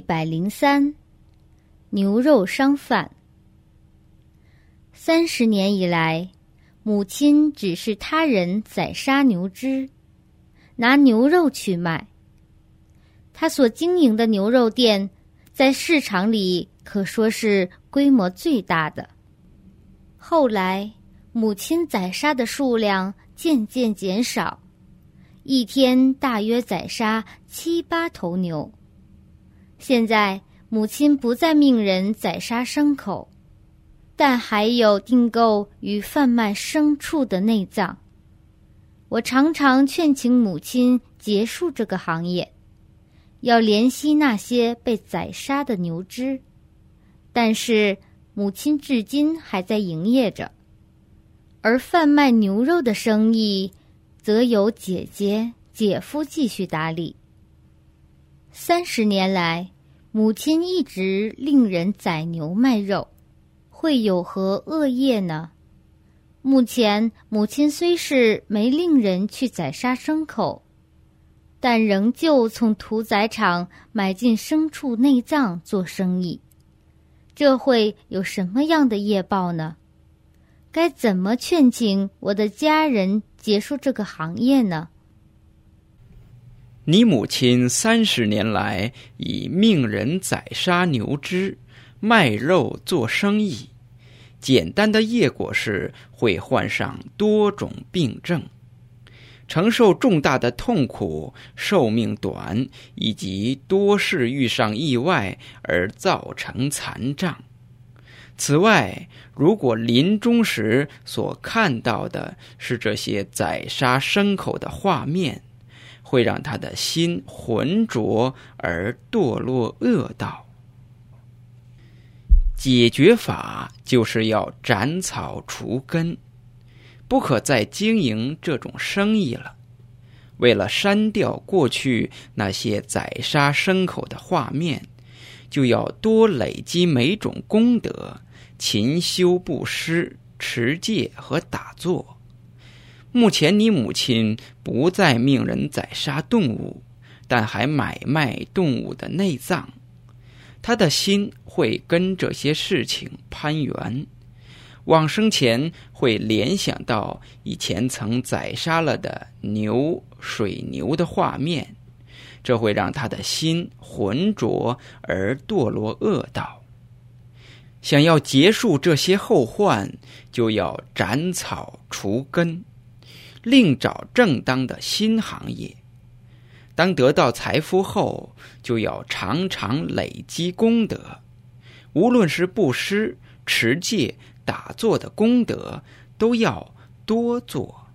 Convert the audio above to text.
百零三，牛肉商贩。三十年以来，母亲只是他人宰杀牛只，拿牛肉去卖。他所经营的牛肉店，在市场里可说是规模最大的。后来，母亲宰杀的数量渐渐减少，一天大约宰杀七八头牛。现在母亲不再命人宰杀牲口，但还有订购与贩卖牲畜的内脏。我常常劝请母亲结束这个行业，要怜惜那些被宰杀的牛只。但是母亲至今还在营业着，而贩卖牛肉的生意，则由姐姐、姐夫继续打理。三十年来，母亲一直令人宰牛卖肉，会有何恶业呢？目前，母亲虽是没令人去宰杀牲口，但仍旧从屠宰场买进牲畜内脏做生意，这会有什么样的业报呢？该怎么劝请我的家人结束这个行业呢？你母亲三十年来以命人宰杀牛只、卖肉做生意，简单的业果是会患上多种病症，承受重大的痛苦，寿命短，以及多事遇上意外而造成残障。此外，如果临终时所看到的是这些宰杀牲口的画面，会让他的心浑浊而堕落恶道。解决法就是要斩草除根，不可再经营这种生意了。为了删掉过去那些宰杀牲口的画面，就要多累积每种功德，勤修布施、持戒和打坐。目前，你母亲不再命人宰杀动物，但还买卖动物的内脏。他的心会跟这些事情攀缘，往生前会联想到以前曾宰杀了的牛、水牛的画面，这会让他的心浑浊而堕落恶道。想要结束这些后患，就要斩草除根。另找正当的新行业。当得到财富后，就要常常累积功德，无论是布施、持戒、打坐的功德，都要多做。